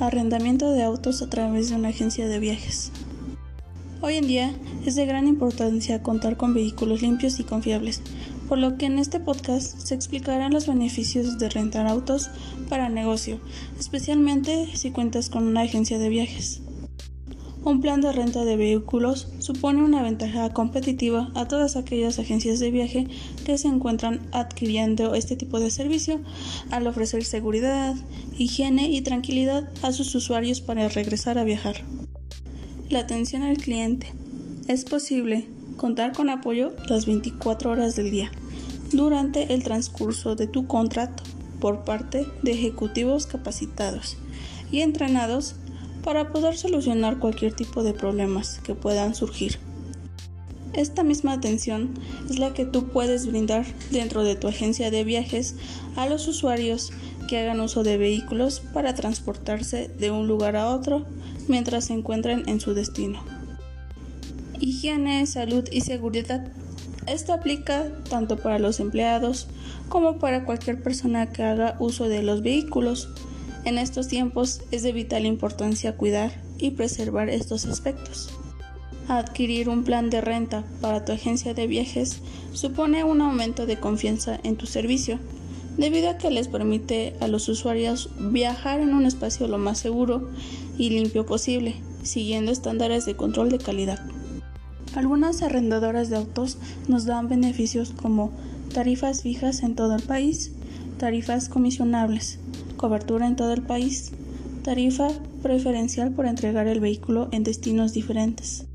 Arrendamiento de autos a través de una agencia de viajes. Hoy en día es de gran importancia contar con vehículos limpios y confiables, por lo que en este podcast se explicarán los beneficios de rentar autos para negocio, especialmente si cuentas con una agencia de viajes. Un plan de renta de vehículos supone una ventaja competitiva a todas aquellas agencias de viaje que se encuentran adquiriendo este tipo de servicio al ofrecer seguridad, higiene y tranquilidad a sus usuarios para regresar a viajar. La atención al cliente. Es posible contar con apoyo las 24 horas del día durante el transcurso de tu contrato por parte de ejecutivos capacitados y entrenados para poder solucionar cualquier tipo de problemas que puedan surgir. Esta misma atención es la que tú puedes brindar dentro de tu agencia de viajes a los usuarios que hagan uso de vehículos para transportarse de un lugar a otro mientras se encuentren en su destino. Higiene, salud y seguridad. Esto aplica tanto para los empleados como para cualquier persona que haga uso de los vehículos. En estos tiempos es de vital importancia cuidar y preservar estos aspectos. Adquirir un plan de renta para tu agencia de viajes supone un aumento de confianza en tu servicio, debido a que les permite a los usuarios viajar en un espacio lo más seguro y limpio posible, siguiendo estándares de control de calidad. Algunas arrendadoras de autos nos dan beneficios como tarifas fijas en todo el país, tarifas comisionables, cobertura en todo el país, tarifa preferencial por entregar el vehículo en destinos diferentes,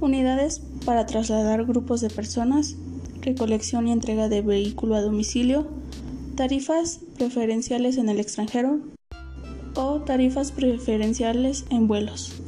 unidades para trasladar grupos de personas, recolección y entrega de vehículo a domicilio, tarifas preferenciales en el extranjero o tarifas preferenciales en vuelos.